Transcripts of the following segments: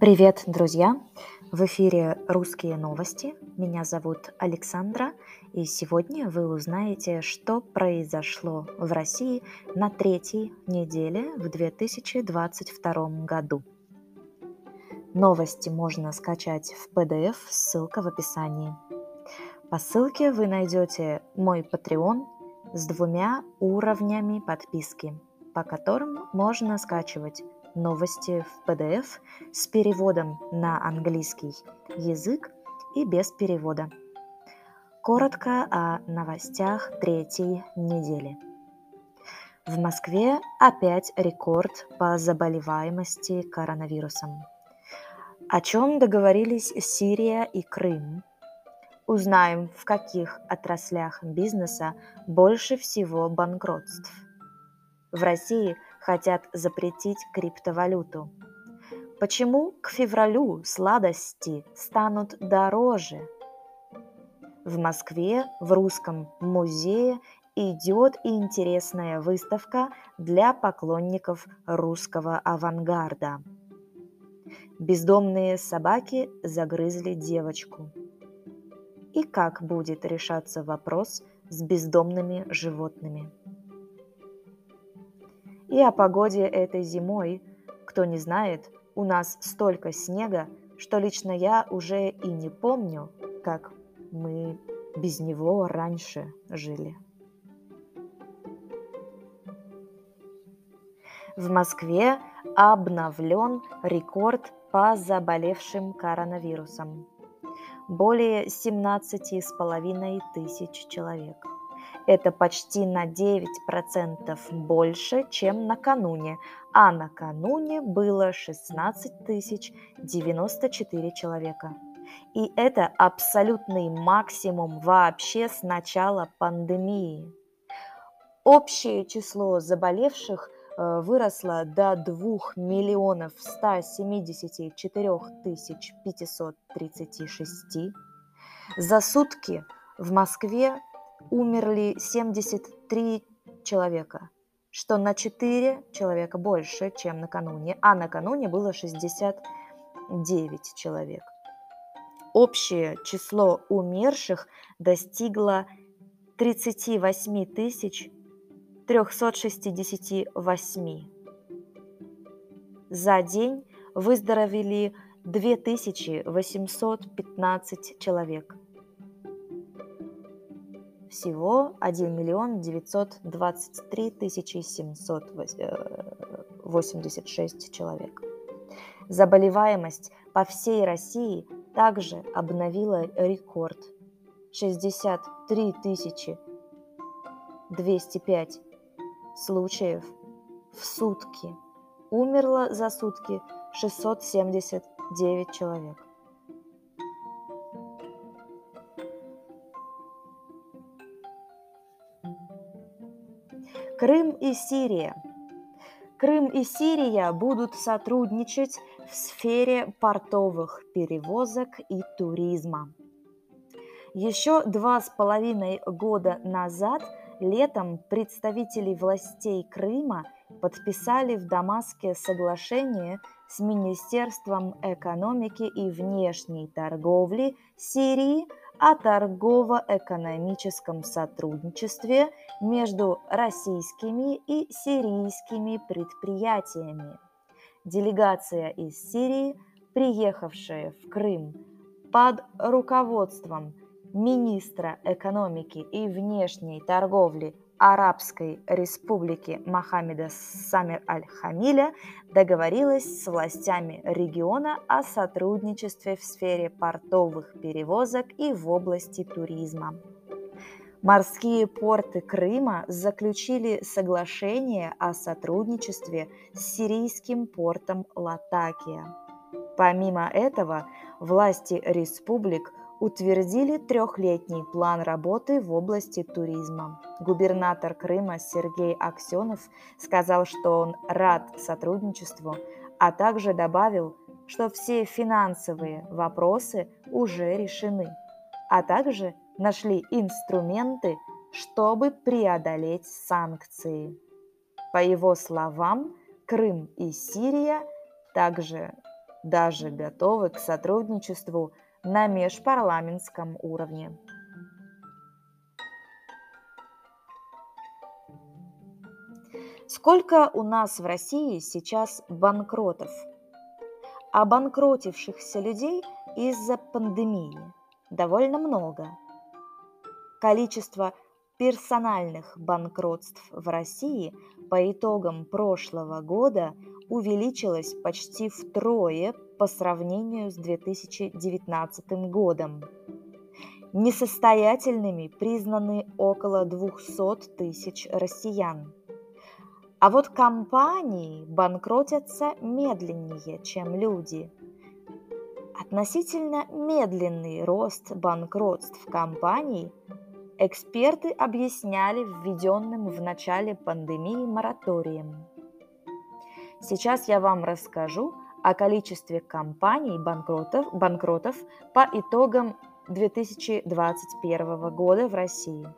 Привет, друзья! В эфире «Русские новости». Меня зовут Александра, и сегодня вы узнаете, что произошло в России на третьей неделе в 2022 году. Новости можно скачать в PDF, ссылка в описании. По ссылке вы найдете мой Patreon с двумя уровнями подписки, по которым можно скачивать новости в PDF с переводом на английский язык и без перевода. Коротко о новостях третьей недели. В Москве опять рекорд по заболеваемости коронавирусом. О чем договорились Сирия и Крым? Узнаем, в каких отраслях бизнеса больше всего банкротств. В России – хотят запретить криптовалюту. Почему к февралю сладости станут дороже? В Москве в Русском музее идет интересная выставка для поклонников русского авангарда. Бездомные собаки загрызли девочку. И как будет решаться вопрос с бездомными животными? И о погоде этой зимой. Кто не знает, у нас столько снега, что лично я уже и не помню, как мы без него раньше жили. В Москве обновлен рекорд по заболевшим коронавирусом. Более 17,5 тысяч человек – это почти на 9% больше, чем накануне, а накануне было 16 тысяч 94 человека. И это абсолютный максимум вообще с начала пандемии. Общее число заболевших э, выросло до 2 миллионов 174 тысяч 536. За сутки в Москве умерли 73 человека, что на 4 человека больше, чем накануне, а накануне было 69 человек. Общее число умерших достигло 38 тысяч 368. За день выздоровели 2815 человек – всего 1 миллион 923 тысячи 786 человек. Заболеваемость по всей России также обновила рекорд – 63 тысячи 205 случаев в сутки. Умерло за сутки 679 человек. Крым и Сирия. Крым и Сирия будут сотрудничать в сфере портовых перевозок и туризма. Еще два с половиной года назад летом представители властей Крыма подписали в Дамаске соглашение с Министерством экономики и внешней торговли Сирии о торгово-экономическом сотрудничестве между российскими и сирийскими предприятиями. Делегация из Сирии, приехавшая в Крым под руководством министра экономики и внешней торговли Арабской республики Мохаммеда Самир Аль-Хамиля договорилась с властями региона о сотрудничестве в сфере портовых перевозок и в области туризма. Морские порты Крыма заключили соглашение о сотрудничестве с сирийским портом Латакия. Помимо этого, власти республик утвердили трехлетний план работы в области туризма. Губернатор Крыма Сергей Аксенов сказал, что он рад сотрудничеству, а также добавил, что все финансовые вопросы уже решены, а также нашли инструменты, чтобы преодолеть санкции. По его словам, Крым и Сирия также даже готовы к сотрудничеству на межпарламентском уровне. Сколько у нас в России сейчас банкротов? Обанкротившихся людей из-за пандемии довольно много. Количество персональных банкротств в России по итогам прошлого года увеличилось почти втрое по сравнению с 2019 годом. Несостоятельными признаны около 200 тысяч россиян. А вот компании банкротятся медленнее, чем люди. Относительно медленный рост банкротств компаний эксперты объясняли введенным в начале пандемии мораторием. Сейчас я вам расскажу о количестве компаний банкротов, банкротов по итогам 2021 года в России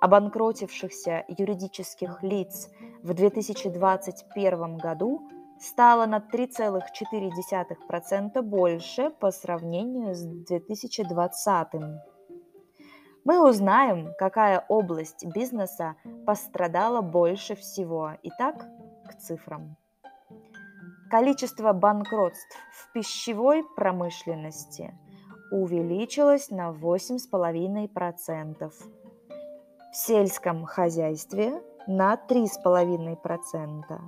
обанкротившихся юридических лиц в 2021 году стало на 3,4% больше по сравнению с 2020. Мы узнаем, какая область бизнеса пострадала больше всего. Итак, цифрам. Количество банкротств в пищевой промышленности увеличилось на 8,5%, в сельском хозяйстве на 3,5%,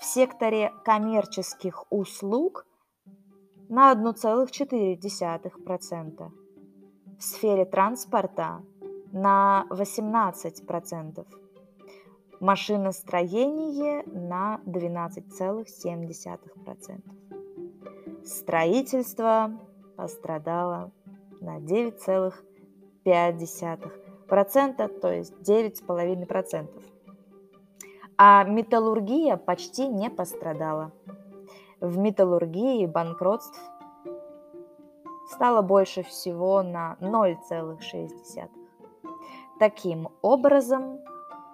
в секторе коммерческих услуг на 1,4%, в сфере транспорта на 18%, машиностроение на 12,7%. Строительство пострадало на 9,5% процента, то есть 9,5%. А металлургия почти не пострадала. В металлургии банкротств стало больше всего на 0,6. Таким образом,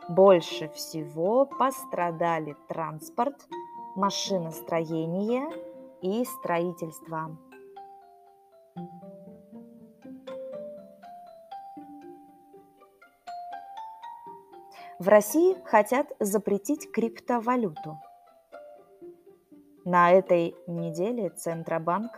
больше всего пострадали транспорт, машиностроение и строительство. В России хотят запретить криптовалюту. На этой неделе Центробанк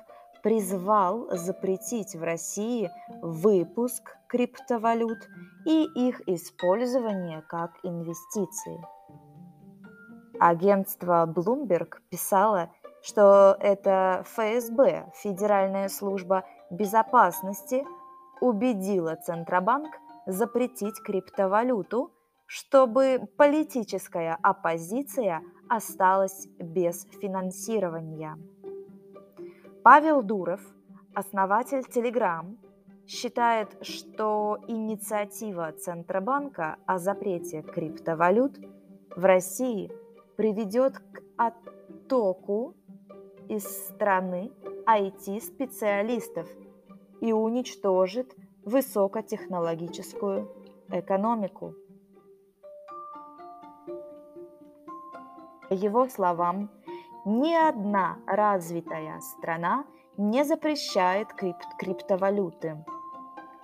призвал запретить в России выпуск криптовалют и их использование как инвестиции. Агентство Bloomberg писало, что это ФСБ, Федеральная служба безопасности, убедила Центробанк запретить криптовалюту – чтобы политическая оппозиция осталась без финансирования. Павел Дуров, основатель Telegram, считает, что инициатива Центробанка о запрете криптовалют в России приведет к оттоку из страны IT-специалистов и уничтожит высокотехнологическую экономику. По его словам, ни одна развитая страна не запрещает крип- криптовалюты,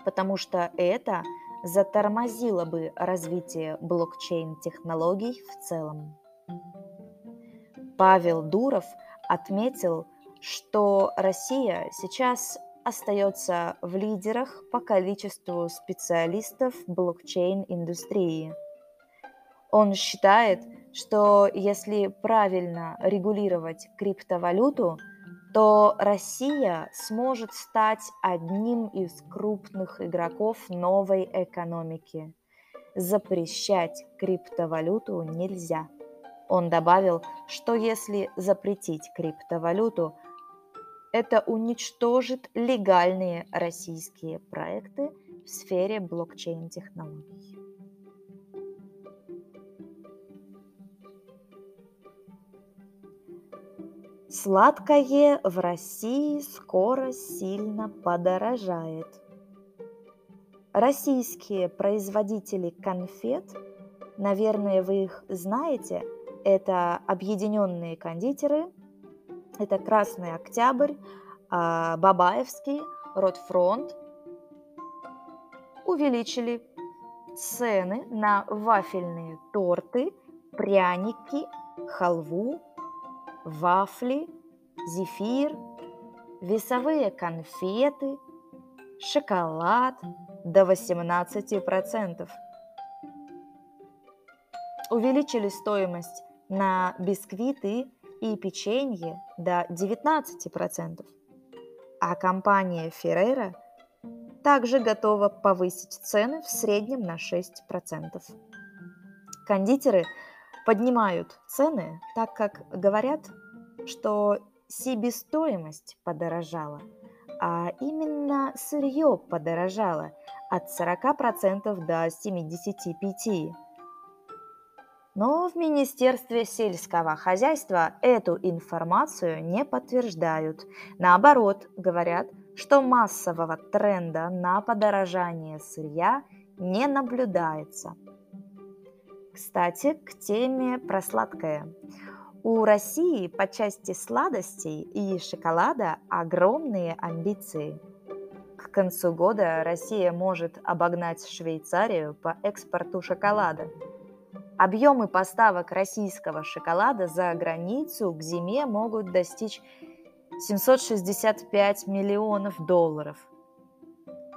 потому что это затормозило бы развитие блокчейн-технологий в целом. Павел Дуров отметил, что Россия сейчас остается в лидерах по количеству специалистов блокчейн-индустрии. Он считает, что если правильно регулировать криптовалюту, то Россия сможет стать одним из крупных игроков новой экономики. Запрещать криптовалюту нельзя. Он добавил, что если запретить криптовалюту, это уничтожит легальные российские проекты в сфере блокчейн-технологий. Сладкое в России скоро сильно подорожает. Российские производители конфет, наверное, вы их знаете, это объединенные кондитеры, Это Красный Октябрь, а, Бабаевский, Ротфронт увеличили цены на вафельные торты, пряники, халву, вафли, зефир, весовые конфеты, шоколад до 18%. Увеличили стоимость на бисквиты и печенье до 19%. А компания Ferrero также готова повысить цены в среднем на 6%. Кондитеры поднимают цены, так как говорят, что себестоимость подорожала, а именно сырье подорожало от 40% до 75%. Но в Министерстве сельского хозяйства эту информацию не подтверждают. Наоборот, говорят, что массового тренда на подорожание сырья не наблюдается. Кстати, к теме про сладкое. У России по части сладостей и шоколада огромные амбиции. К концу года Россия может обогнать Швейцарию по экспорту шоколада. Объемы поставок российского шоколада за границу к зиме могут достичь 765 миллионов долларов.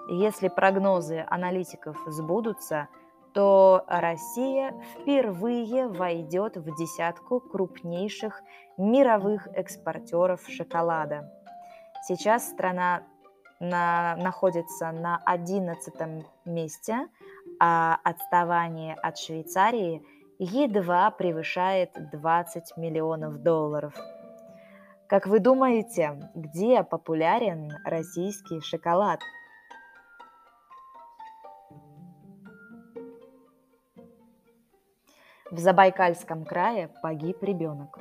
Если прогнозы аналитиков сбудутся – то Россия впервые войдет в десятку крупнейших мировых экспортеров шоколада. Сейчас страна на, находится на 11 месте, а отставание от Швейцарии едва превышает 20 миллионов долларов. Как вы думаете, где популярен российский шоколад – В Забайкальском крае погиб ребенок.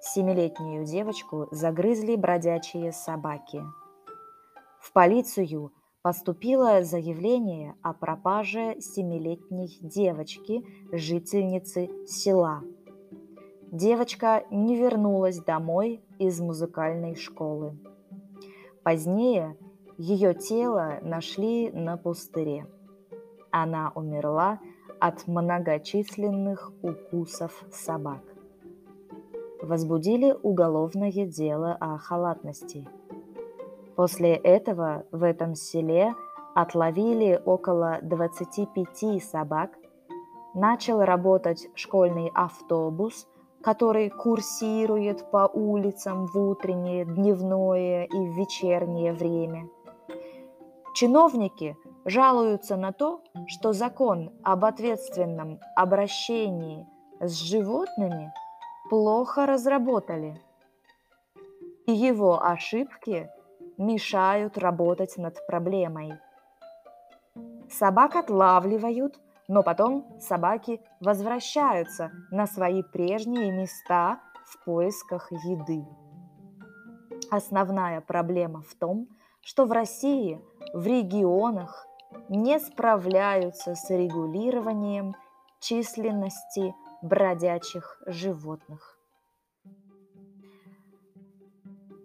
Семилетнюю девочку загрызли бродячие собаки. В полицию поступило заявление о пропаже семилетней девочки, жительницы села. Девочка не вернулась домой из музыкальной школы. Позднее ее тело нашли на пустыре. Она умерла от многочисленных укусов собак. Возбудили уголовное дело о халатности. После этого в этом селе отловили около 25 собак, начал работать школьный автобус, который курсирует по улицам в утреннее, дневное и вечернее время. Чиновники жалуются на то, что закон об ответственном обращении с животными плохо разработали. И его ошибки мешают работать над проблемой. Собак отлавливают, но потом собаки возвращаются на свои прежние места в поисках еды. Основная проблема в том, что в России, в регионах не справляются с регулированием численности бродячих животных.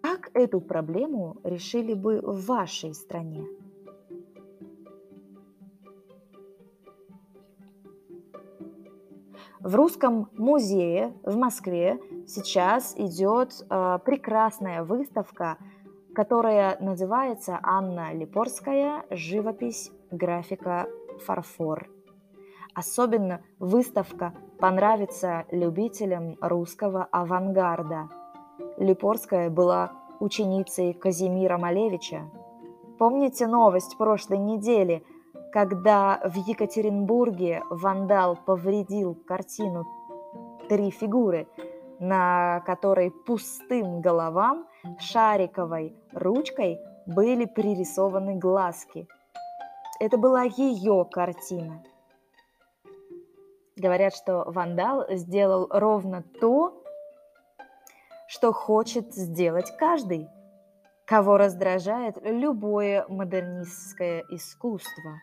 Как эту проблему решили бы в вашей стране? В Русском музее в Москве сейчас идет э, прекрасная выставка которая называется «Анна Липорская. Живопись, графика, фарфор». Особенно выставка понравится любителям русского авангарда. Липорская была ученицей Казимира Малевича. Помните новость прошлой недели, когда в Екатеринбурге вандал повредил картину «Три фигуры», на которой пустым головам шариковой ручкой были пририсованы глазки. Это была ее картина. Говорят, что вандал сделал ровно то, что хочет сделать каждый, кого раздражает любое модернистское искусство.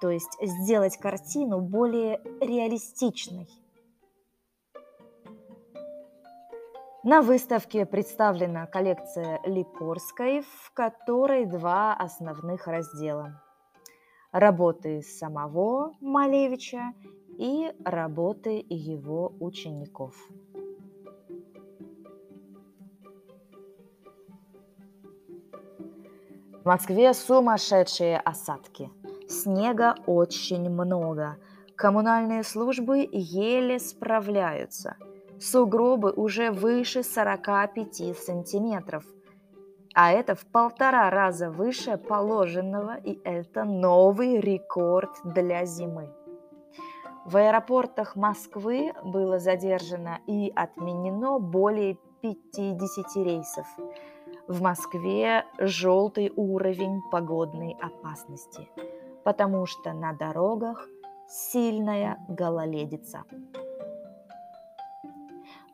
То есть сделать картину более реалистичной. На выставке представлена коллекция Липорской, в которой два основных раздела. Работы самого Малевича и работы его учеников. В Москве сумасшедшие осадки. Снега очень много. Коммунальные службы еле справляются. Сугробы уже выше 45 сантиметров. А это в полтора раза выше положенного, и это новый рекорд для зимы. В аэропортах Москвы было задержано и отменено более 50 рейсов. В Москве желтый уровень погодной опасности, потому что на дорогах сильная гололедица.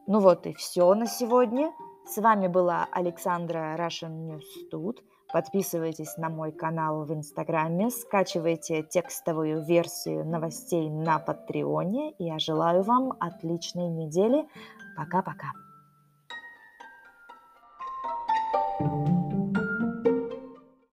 Ну вот и все на сегодня. С вами была Александра Russian News Stud. Подписывайтесь на мой канал в Инстаграме, скачивайте текстовую версию новостей на Патреоне. Я желаю вам отличной недели. Пока-пока.